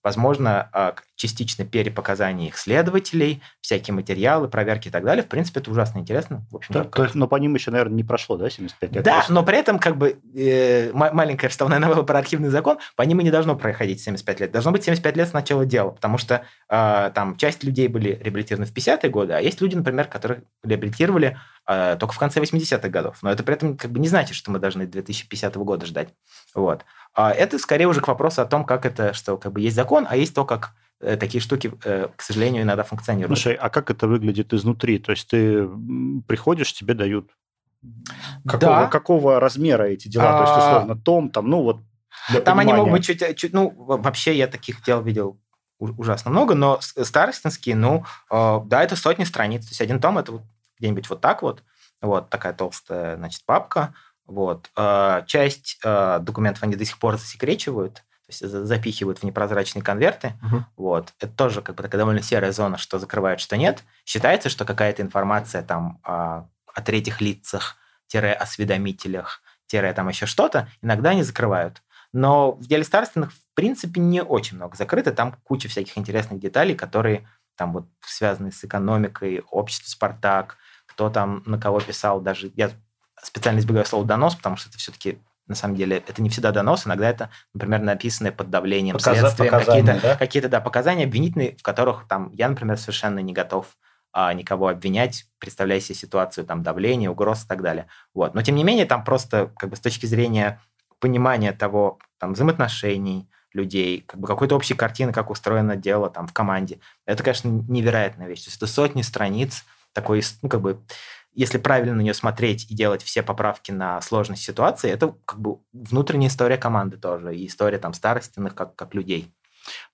возможно, а, частично перепоказания их следователей, всякие материалы, проверки и так далее. В принципе, это ужасно интересно. В общем, да, то есть, но по ним еще, наверное, не прошло, да, 75 лет? Да, просто? но при этом как бы э, маленькая вставная новелла про архивный закон, по ним и не должно проходить 75 лет. Должно быть 75 лет с начала дела, потому что э, там часть людей были реабилитированы в 50-е годы, а есть люди, например, которых реабилитировали э, только в конце 80-х годов. Но это при этом как бы не значит, что мы должны 2050 года ждать. Вот. А это скорее уже к вопросу о том, как это, что как бы есть закон, а есть то, как э, такие штуки, э, к сожалению, иногда функционируют. Слушай, а как это выглядит изнутри? То есть ты приходишь, тебе дают какого, да. какого размера эти дела? А... То есть, условно, том, там, ну вот Там понимания. они могут быть чуть, чуть... Ну, вообще я таких дел видел ужасно много, но старостинские, ну, э, да, это сотни страниц. То есть один том это вот где-нибудь вот так вот, вот такая толстая, значит, папка, вот. А, часть а, документов они до сих пор засекречивают, то есть запихивают в непрозрачные конверты. Угу. Вот. Это тоже как бы такая довольно серая зона, что закрывают, что нет. Считается, что какая-то информация там о третьих лицах, тире осведомителях, тире там еще что-то, иногда они закрывают. Но в деле старственных, в принципе, не очень много закрыто. Там куча всяких интересных деталей, которые там вот связаны с экономикой, общество «Спартак», кто там на кого писал, даже я специально избегаю слова донос, потому что это все-таки на самом деле это не всегда донос, иногда это, например, написанное под давлением Показа- следствия, какие-то, да? какие-то да, показания обвинительные, в которых там я, например, совершенно не готов а, никого обвинять, представляя себе ситуацию там давления, угроз и так далее. Вот. Но тем не менее там просто как бы с точки зрения понимания того там взаимоотношений людей, как бы какой-то общей картины, как устроено дело там в команде, это, конечно, невероятная вещь. То есть это сотни страниц такой, ну, как бы если правильно на нее смотреть и делать все поправки на сложность ситуации, это как бы внутренняя история команды тоже, и история там старостиных как, как людей.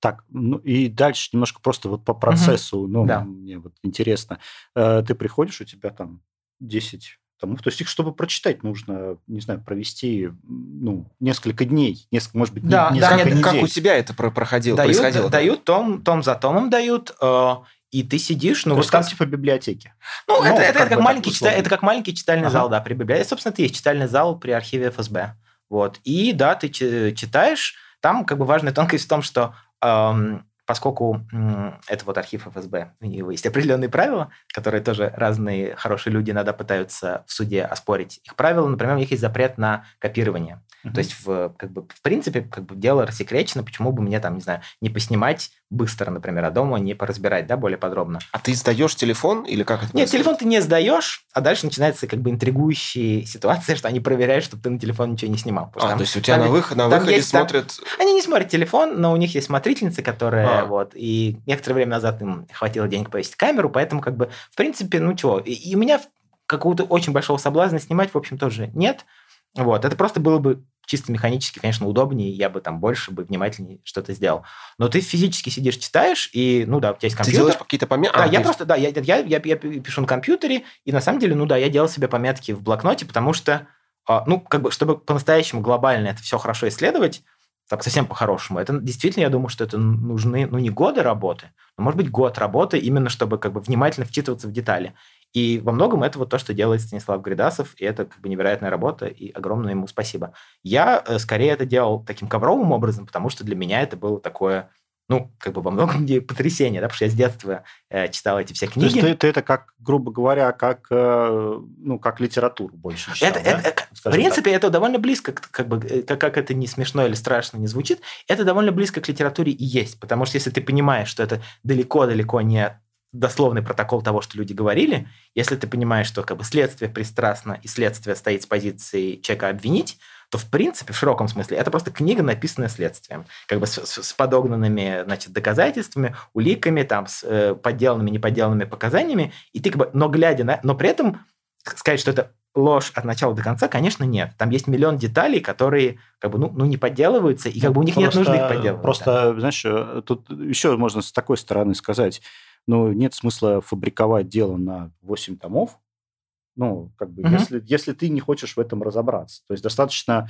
Так, ну и дальше немножко просто вот по процессу, угу. ну, да. мне вот интересно. Э, ты приходишь, у тебя там 10 томов, то есть их, чтобы прочитать, нужно, не знаю, провести, ну, несколько дней, несколько, может быть, да, несколько да, недель. Как у тебя это проходило, дают, происходило? Дают том, том за томом дают, э, и ты сидишь, ну, вот там типа библиотеки. Ну, ну это, это, как, как маленький чита... это как маленький читальный ага. зал, да, при библиотеке. Собственно, это есть читальный зал при архиве ФСБ. Вот. И да, ты читаешь. Там как бы важная тонкость в том, что эм, поскольку это вот архив ФСБ, у него есть определенные правила, которые тоже разные хорошие люди иногда пытаются в суде оспорить. Их правила, например, у них есть запрет на копирование. Mm-hmm. То есть, в, как бы, в принципе, как бы дело рассекречено, почему бы мне там, не знаю, не поснимать быстро, например, а дома не поразбирать, да, более подробно. А ты сдаешь телефон или как это Нет, происходит? телефон ты не сдаешь, а дальше начинается как бы интригующая ситуация, что они проверяют, чтобы ты на телефон ничего не снимал. А, там, то есть у тебя там, на, выход, на выходе есть, смотрят... Там, они не смотрят телефон, но у них есть смотрительницы, которые а. вот, и некоторое время назад им хватило денег повесить камеру, поэтому как бы, в принципе, ну чего, и, и у меня какого-то очень большого соблазна снимать, в общем, тоже нет, Вот, это просто было бы чисто механически, конечно, удобнее, я бы там больше бы внимательнее что-то сделал. Но ты физически сидишь, читаешь, и, ну да, у тебя есть компьютер. Ты делаешь какие-то пометки? Да, а, я ты... просто, да, я, я, я, я пишу на компьютере, и на самом деле, ну да, я делал себе пометки в блокноте, потому что, а, ну, как бы, чтобы по-настоящему глобально это все хорошо исследовать, так совсем по-хорошему. Это действительно, я думаю, что это нужны, ну, не годы работы, но, может быть, год работы именно, чтобы как бы внимательно вчитываться в детали. И во многом это вот то, что делает Станислав Гридасов, и это как бы невероятная работа, и огромное ему спасибо. Я э, скорее это делал таким ковровым образом, потому что для меня это было такое ну, как бы во многом где потрясение, да, потому что я с детства э, читал эти все книги. То есть ты, ты это как, грубо говоря, как, э, ну, как литературу больше читал, это, да? это, В принципе, так. это довольно близко, как бы, э, как, как это не смешно или страшно не звучит, это довольно близко к литературе и есть, потому что если ты понимаешь, что это далеко-далеко не дословный протокол того, что люди говорили, если ты понимаешь, что как бы следствие пристрастно и следствие стоит с позиции человека обвинить, то в принципе, в широком смысле, это просто книга, написанная следствием, как бы с, с подогнанными значит, доказательствами, уликами, там, с э, подделанными, неподделанными показаниями, и ты как бы, но глядя на... Но при этом сказать, что это ложь от начала до конца, конечно, нет. Там есть миллион деталей, которые как бы, ну, ну не подделываются, и как бы у них просто, нет нужды их подделывать. Просто, да. знаешь, э, тут еще можно с такой стороны сказать, ну, нет смысла фабриковать дело на 8 томов, ну, как бы, угу. если, если ты не хочешь в этом разобраться. То есть достаточно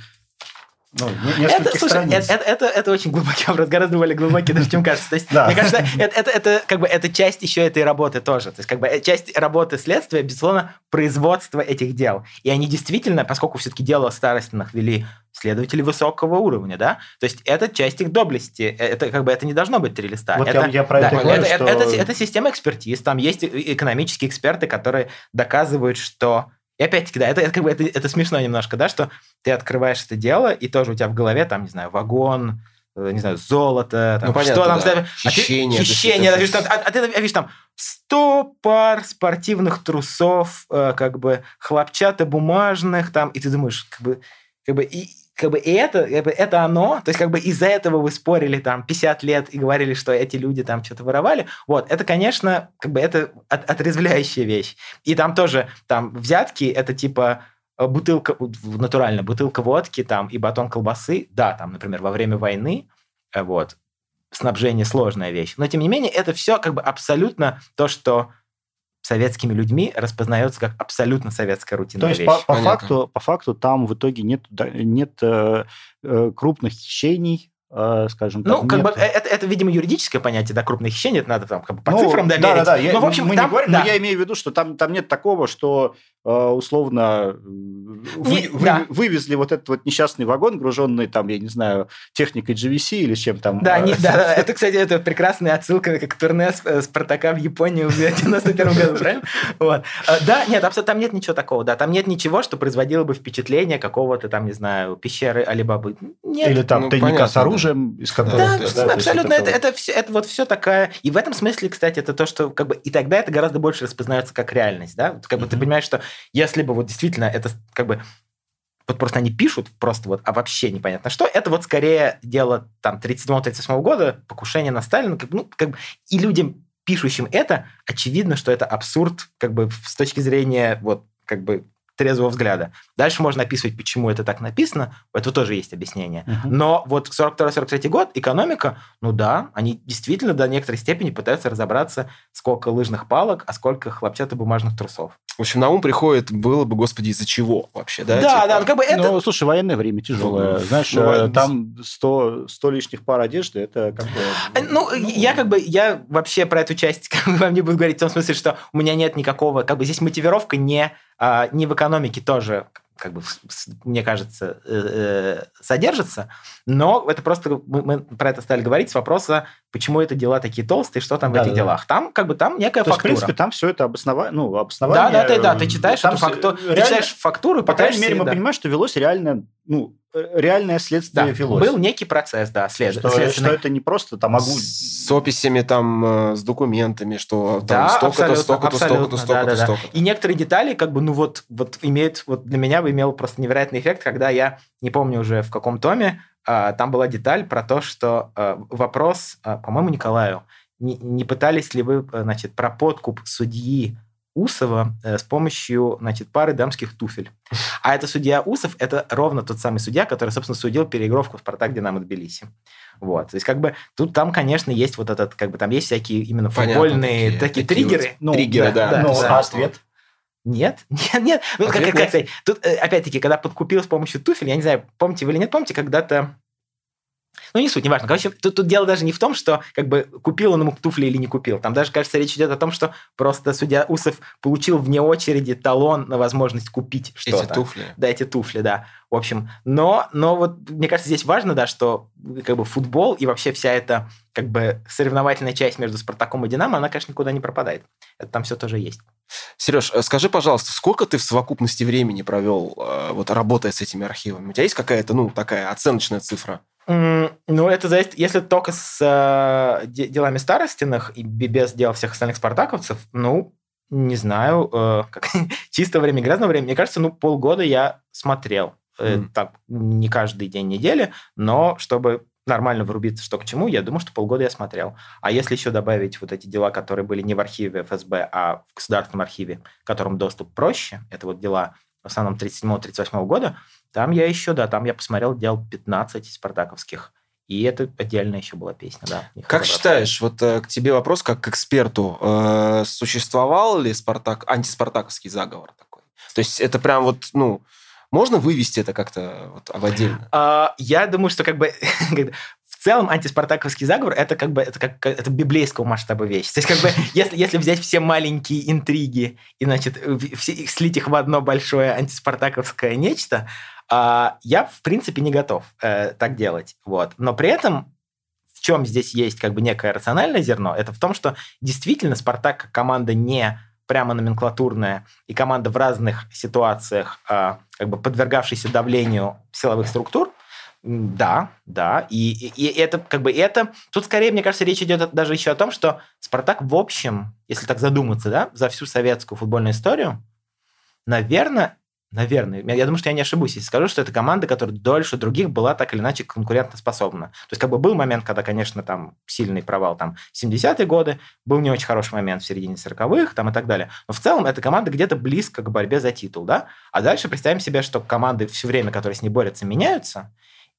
ну, это, слушай, это, это, это, это очень глубокий вопрос, гораздо более глубокий, даже чем кажется. То есть, да. Мне кажется, это, это, это, как бы, это часть еще этой работы тоже. То есть, как бы, э, часть работы следствия, безусловно, производство этих дел. И они действительно, поскольку все-таки дело старостных вели следователи высокого уровня, да, то есть это часть их доблести, э, это как бы это не должно быть три листа. Вот это, я, я про да, это говорю, это, что... это, это, это система экспертиз, там есть экономические эксперты, которые доказывают, что и опять-таки, да, это, это как бы это, это смешно немножко, да, что ты открываешь это дело, и тоже у тебя в голове там, не знаю, вагон, э, не знаю, золото, там, ну, понятно, что там, да. хищение, а ты, хищение, да, видишь, а, а ты видишь там 100 пар спортивных трусов, э, как бы хлопчатобумажных, там, и ты думаешь, как бы, как бы и, как бы, и это, как бы, это оно, то есть как бы из-за этого вы спорили там 50 лет и говорили, что эти люди там что-то воровали, вот, это, конечно, как бы это от, отрезвляющая вещь. И там тоже, там, взятки, это типа э, бутылка, натурально, бутылка водки там и батон колбасы, да, там, например, во время войны, э, вот, снабжение сложная вещь, но, тем не менее, это все как бы абсолютно то, что советскими людьми распознается как абсолютно советская рутинная То есть вещь. По, по, факту, по факту там в итоге нет, нет э, э, крупных хищений, э, скажем так. Ну, как нет... бы это, это, видимо, юридическое понятие, да, крупное хищение, это надо там как бы по ну, цифрам домерить. Да, да, да. Но, в общем, мы там, не говорим, да. но я имею в виду, что там, там нет такого, что э, условно вы, вы, да. вывезли вот этот вот несчастный вагон, груженный там, я не знаю, техникой GVC или чем там. Да, не, да, да, это, кстати, это прекрасная отсылка как турне э, Спартака в Японию в 91 году, правильно? Вот. Э, да, нет, там нет ничего такого, да, там нет ничего, что производило бы впечатление какого-то там, не знаю, пещеры Алибабы. Нет. Или там ну, тайника с оружием, из которого... Да, да абсолютно, это, это, все, это вот все такая... И в этом смысле, кстати, это то, что как бы... И тогда это гораздо больше распознается как реальность, да? Как бы ты понимаешь, что если бы вот действительно это как бы вот просто они пишут просто вот, а вообще непонятно что. Это вот скорее дело там 37-38 года, покушение на Сталина, как, ну, как бы, и людям, пишущим это, очевидно, что это абсурд, как бы, с точки зрения вот, как бы, трезвого взгляда. Дальше можно описывать, почему это так написано, это тоже есть объяснение. Uh-huh. Но вот 42-43 год, экономика, ну да, они действительно до некоторой степени пытаются разобраться, сколько лыжных палок, а сколько хлопчатобумажных трусов. В общем, на ум приходит, было бы, господи, из-за чего вообще, да? Да, типа... да, ну как бы это... Ну, слушай, военное время тяжелое. Ну, Знаешь, ну, там 100, 100 лишних пар одежды, это как бы... А, ну, ну, я как бы, я вообще про эту часть как бы, вам не буду говорить в том смысле, что у меня нет никакого, как бы здесь мотивировка не, а, не в экономике тоже как бы, мне кажется, э, э, содержится, но это просто мы, мы про это стали говорить с вопроса, почему это дела такие толстые, что там да, в этих да, делах. Там как бы там некая То фактура. Есть, в принципе, там все это обоснование, ну, обоснование. Да, да, да, да, ты читаешь эту фактуру, реально, ты читаешь фактуру, по крайней мере, мы да. понимаем, что велось реально, ну, Э, реальное следствие да, велось. Был некий процесс, да, след... что, что это не просто там огуль. С описями там, э, с документами, что там да, столько-то, столько-то, столько-то, столько-то, да, да, столько-то. И некоторые детали, как бы, ну вот, вот имеют, вот для меня бы имел просто невероятный эффект, когда я, не помню уже в каком томе, а, там была деталь про то, что а, вопрос, а, по-моему, Николаю, не, не пытались ли вы, значит, про подкуп судьи Усова э, с помощью, значит, пары дамских туфель. А это судья Усов, это ровно тот самый судья, который, собственно, судил переигровку «Спартак Динамо Тбилиси». Вот. То есть, как бы, тут там, конечно, есть вот этот, как бы, там есть всякие именно футбольные Понятно, такие, такие, триггеры. Вот, ну, триггеры, да. да, да, ну, да. Ответ? Нет, нет, нет. Ну, как, как, как сказать? Тут, э, опять-таки, когда подкупил с помощью туфель, я не знаю, помните вы или нет, помните, когда-то ну, не суть, неважно. Короче, тут, тут дело даже не в том, что как бы купил он ему туфли или не купил. Там даже, кажется, речь идет о том, что просто судья Усов получил вне очереди талон на возможность купить что-то. Эти туфли. Да, эти туфли, да. В общем, но, но вот мне кажется, здесь важно, да, что как бы футбол и вообще вся эта как бы соревновательная часть между Спартаком и Динамо, она, конечно, никуда не пропадает. Это там все тоже есть. Сереж, э, скажи, пожалуйста, сколько ты в совокупности времени провел, э, вот работая с этими архивами? У тебя есть какая-то, ну, такая оценочная цифра? Ну, это зависит, если только с э, делами старостиных и без дел всех остальных спартаковцев, ну, не знаю, э, как, чисто время, грязное время. Мне кажется, ну, полгода я смотрел. Mm. так, не каждый день недели, но чтобы нормально врубиться, что к чему, я думаю, что полгода я смотрел. А если еще добавить вот эти дела, которые были не в архиве ФСБ, а в государственном архиве, которым доступ проще, это вот дела в основном 37-38 года, там я еще, да, там я посмотрел дел 15 спартаковских. И это отдельная еще была песня, да. Как считаешь, вот э, к тебе вопрос как к эксперту. Э, существовал ли Спартак, антиспартаковский заговор такой? То есть это прям вот, ну, можно вывести это как-то вот в отдельно? А, я думаю, что как бы в целом антиспартаковский заговор это как бы это как это библейского масштаба вещь. То есть как бы если если взять все маленькие интриги и значит все, слить их в одно большое антиспартаковское нечто, а, я, в принципе, не готов э, так делать. Вот. Но при этом в чем здесь есть как бы некое рациональное зерно, это в том, что действительно Спартак как команда не прямо номенклатурная и команда в разных ситуациях, а, как бы подвергавшаяся давлению силовых структур, да, да, и, и, и это как бы это тут скорее, мне кажется, речь идет даже еще о том, что Спартак в общем, если так задуматься, да, за всю советскую футбольную историю, наверное, Наверное. Я думаю, что я не ошибусь, если скажу, что это команда, которая дольше других была так или иначе конкурентоспособна. То есть, как бы был момент, когда, конечно, там сильный провал, там, 70-е годы, был не очень хороший момент в середине 40-х, там, и так далее. Но в целом эта команда где-то близко к борьбе за титул, да? А дальше представим себе, что команды все время, которые с ней борются, меняются,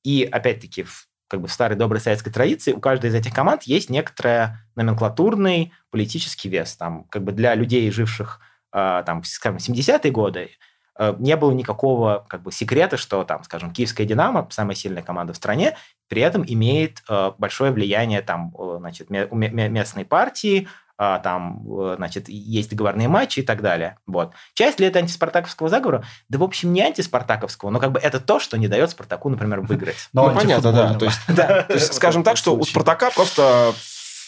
и, опять-таки, в как бы в старой доброй советской традиции у каждой из этих команд есть некоторый номенклатурный политический вес. Там, как бы для людей, живших э, там, скажем, 70-е годы, не было никакого как бы секрета, что там, скажем, Киевская Динамо, самая сильная команда в стране, при этом имеет э, большое влияние там, значит, местной партии, а, там, значит, есть договорные матчи и так далее. Вот. Часть ли это антиспартаковского заговора? Да, в общем, не антиспартаковского, но как бы это то, что не дает Спартаку, например, выиграть. Ну, понятно, да. То есть, скажем так, что у Спартака просто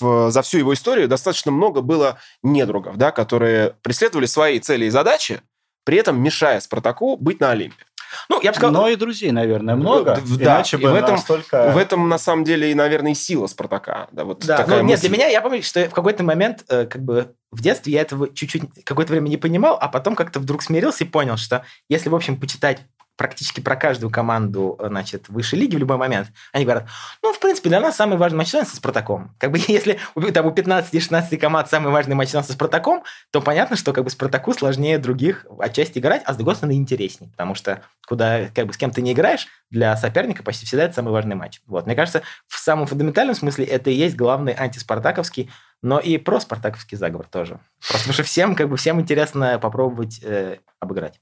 за всю его историю достаточно много было недругов, да, которые преследовали свои цели и задачи, при этом мешая Спартаку быть на Олимпе. Ну, я бы сказал... Но и друзей, наверное, много. Да, иначе бы в этом, настолько... в этом, на самом деле, и, наверное, и сила Спартака. Да, вот да, такая ну, нет, для меня, я помню, что в какой-то момент, э, как бы, в детстве я этого чуть-чуть какое-то время не понимал, а потом как-то вдруг смирился и понял, что если, в общем, почитать практически про каждую команду, э, значит, высшей лиги в любой момент, они говорят, ну, в принципе, для нас самый важный матч со Спартаком. Как бы если там, у 15-16 команд самый важный матч со Спартаком, то понятно, что как бы Спартаку сложнее других отчасти играть, а с другой стороны интереснее, потому что куда как бы с кем ты не играешь, для соперника почти всегда это самый важный матч. Вот. Мне кажется, в самом фундаментальном смысле это и есть главный антиспартаковский, но и про спартаковский заговор тоже. Просто потому что всем, как бы, всем интересно попробовать э, обыграть.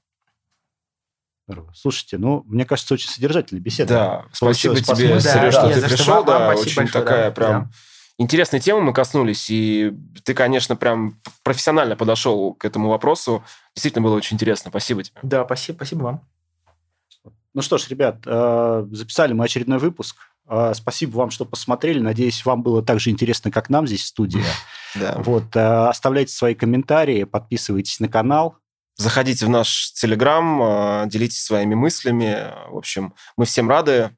Слушайте, ну, мне кажется, очень содержательная беседа. Да, спасибо тебе, Сереж, что ты пришел. Да, очень такая прям интересная тема мы коснулись, и ты, конечно, прям профессионально подошел к этому вопросу. Действительно было очень интересно. Спасибо тебе. Да, спасибо, спасибо вам. Ну что ж, ребят, э, записали мы очередной выпуск. Э, спасибо вам, что посмотрели. Надеюсь, вам было так же интересно, как нам здесь в студии. Да. Вот, э, оставляйте свои комментарии, подписывайтесь на канал. Заходите в наш Телеграм, а, делитесь своими мыслями. В общем, мы всем рады.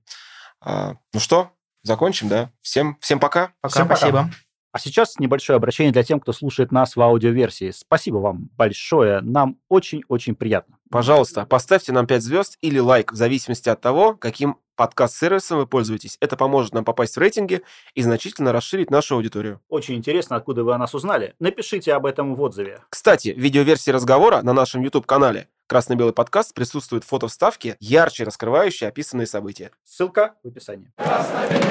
А, ну что, закончим, да? Всем, всем пока. Пока, всем спасибо. А сейчас небольшое обращение для тех, кто слушает нас в аудиоверсии. Спасибо вам большое. Нам очень-очень приятно. Пожалуйста, поставьте нам 5 звезд или лайк, в зависимости от того, каким подкаст-сервисом вы пользуетесь. Это поможет нам попасть в рейтинги и значительно расширить нашу аудиторию. Очень интересно, откуда вы о нас узнали. Напишите об этом в отзыве. Кстати, в видеоверсии разговора на нашем YouTube-канале «Красно-белый подкаст» присутствуют фото вставки, ярче раскрывающие описанные события. Ссылка в описании. Красно-белый,